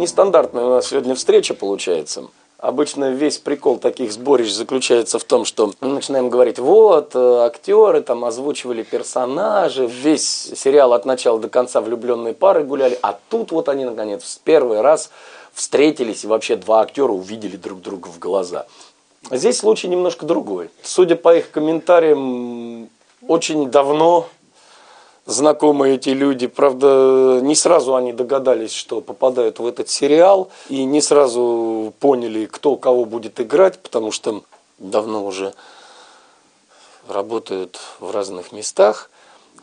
Нестандартная у нас сегодня встреча получается. Обычно весь прикол таких сборищ заключается в том, что мы начинаем говорить, вот, э, актеры там озвучивали персонажи, весь сериал от начала до конца влюбленные пары гуляли, а тут вот они, наконец, в первый раз встретились, и вообще два актера увидели друг друга в глаза. Здесь случай немножко другой. Судя по их комментариям, очень давно знакомы эти люди. Правда, не сразу они догадались, что попадают в этот сериал. И не сразу поняли, кто кого будет играть, потому что давно уже работают в разных местах,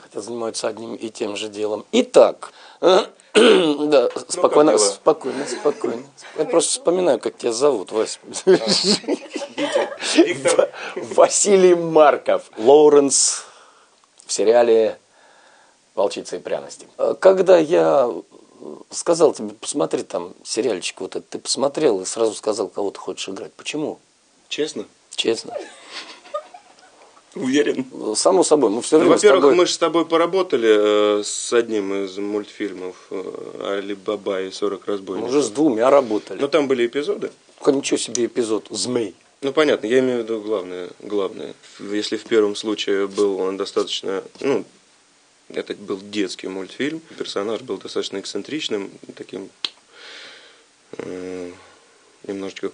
хотя занимаются одним и тем же делом. Итак, да, спокойно, ну, спокойно, спокойно. Я просто вспоминаю, как тебя зовут, Вась. Василий Марков. Лоуренс в сериале волчица и пряности. А когда я сказал тебе, посмотри там сериальчик вот этот, ты посмотрел и сразу сказал, кого ты хочешь играть. Почему? Честно? Честно. Уверен. Само собой, мы все время. Ну, во-первых, тобой... мы же с тобой поработали э, с одним из мультфильмов э, Али Баба и 40 разбойников. Мы уже с двумя работали. Но там были эпизоды. Ничего себе эпизод. Змей. Ну понятно, я имею в виду главное, главное. Если в первом случае был он достаточно, ну, это был детский мультфильм. Персонаж был достаточно эксцентричным, таким э, немножечко...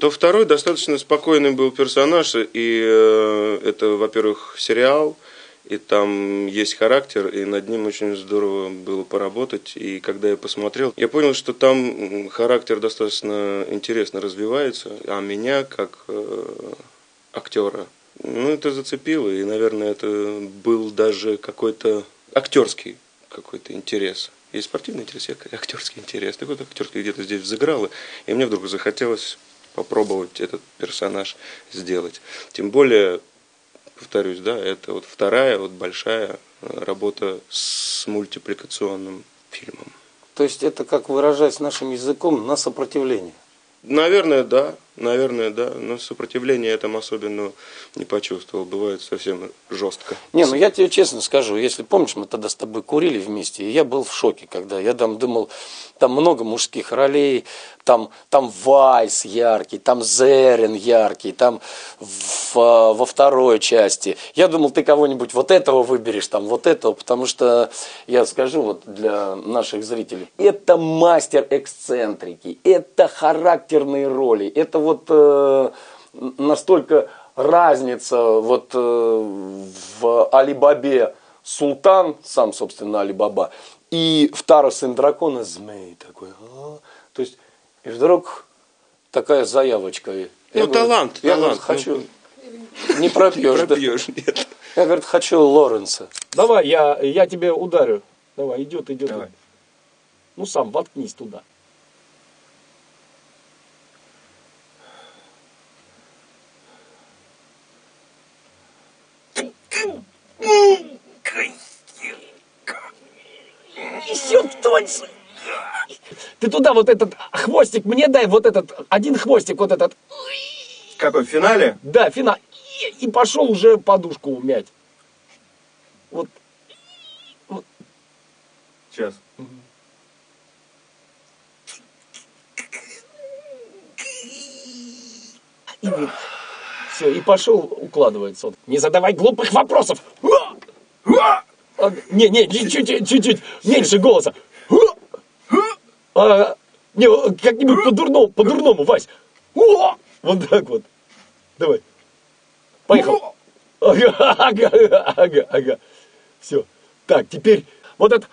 То второй достаточно спокойный был персонаж, и э, это, во-первых, сериал, и там есть характер, и над ним очень здорово было поработать. И когда я посмотрел, я понял, что там характер достаточно интересно развивается, а меня как э, актера ну, это зацепило, и, наверное, это был даже какой-то актерский какой-то интерес. Есть спортивный интерес, есть актерский интерес. Так вот, актерский где-то здесь взыграло, и мне вдруг захотелось попробовать этот персонаж сделать. Тем более, повторюсь, да, это вот вторая вот большая работа с мультипликационным фильмом. То есть это, как выражаясь нашим языком, на сопротивление? Наверное, да. Наверное, да. Но сопротивления я там особенно не почувствовал. Бывает совсем жестко. Не, ну я тебе честно скажу, если помнишь, мы тогда с тобой курили вместе, и я был в шоке, когда я там думал, там много мужских ролей, там, там Вайс яркий, там Зерин яркий, там в, во второй части. Я думал, ты кого-нибудь вот этого выберешь, там вот этого, потому что, я скажу вот для наших зрителей, это мастер эксцентрики, это характерные роли, это вот э, настолько разница вот э, в Алибабе Султан, сам, собственно, Алибаба, и второй сын дракона змей такой. А? То есть, и вдруг такая заявочка. Я ну, говорю, талант, я талант. Говорю, хочу, не пропьешь, не пропьешь да? нет. Я, говорю, хочу Лоренса. Давай, я, я тебе ударю. Давай, идет, идет. Давай. Ну, сам воткнись туда. Танце. Ты туда вот этот хвостик мне дай, вот этот, один хвостик вот этот. Какой, в финале? Да, финал. И, и пошел уже подушку умять. Вот. вот. Сейчас. И вот. Все, и пошел укладывается. Не задавай глупых вопросов. А, не, не, чуть-чуть, чуть-чуть, меньше голоса. А, не, как-нибудь по-дурному, по-дурному, Вась. Вот так вот. Давай. Поехал. Ага, ага, ага, ага. Все. Так, теперь вот это.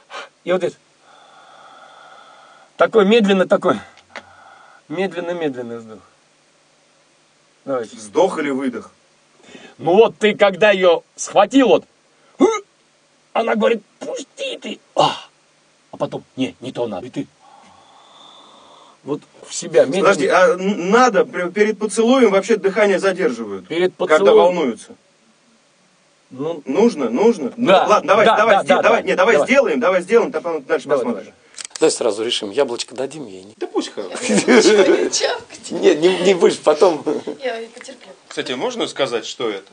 И вот это. Такой медленно, такой. Медленно-медленный вздох. Давайте. Вздох или выдох? Ну вот ты, когда ее схватил, вот, она говорит, пусти ты. А, а потом, не, не то надо. И ты вот в себя медленно. Подожди, а надо, перед поцелуем вообще дыхание задерживают? Перед поцелуем. Когда волнуются? Ну, нужно, нужно. Да, ну, ладно, давай, да, давай, да, сде- да, давай, да, не, давай, давай сделаем, давай сделаем, потом дальше давай, посмотришь. Давай. Давай сразу решим, яблочко дадим ей. Да пусть хорошо. Нет, не, не будешь, потом. Я потерплю. Кстати, можно сказать, что это?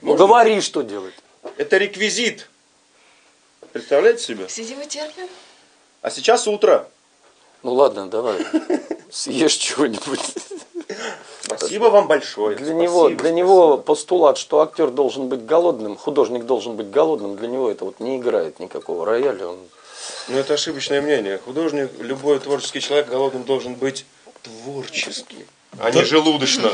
Ну, говори, что делать. Это реквизит. Представляете себе? Сидим и терпим. А сейчас утро. Ну ладно, давай. Съешь чего-нибудь. Спасибо вам большое. Для Спасибо, него, для спасибо. него постулат, что актер должен быть голодным, художник должен быть голодным, для него это вот не играет никакого рояля. Он... Ну, это ошибочное мнение. Художник, любой творческий человек голодным должен быть творчески, а не желудочно.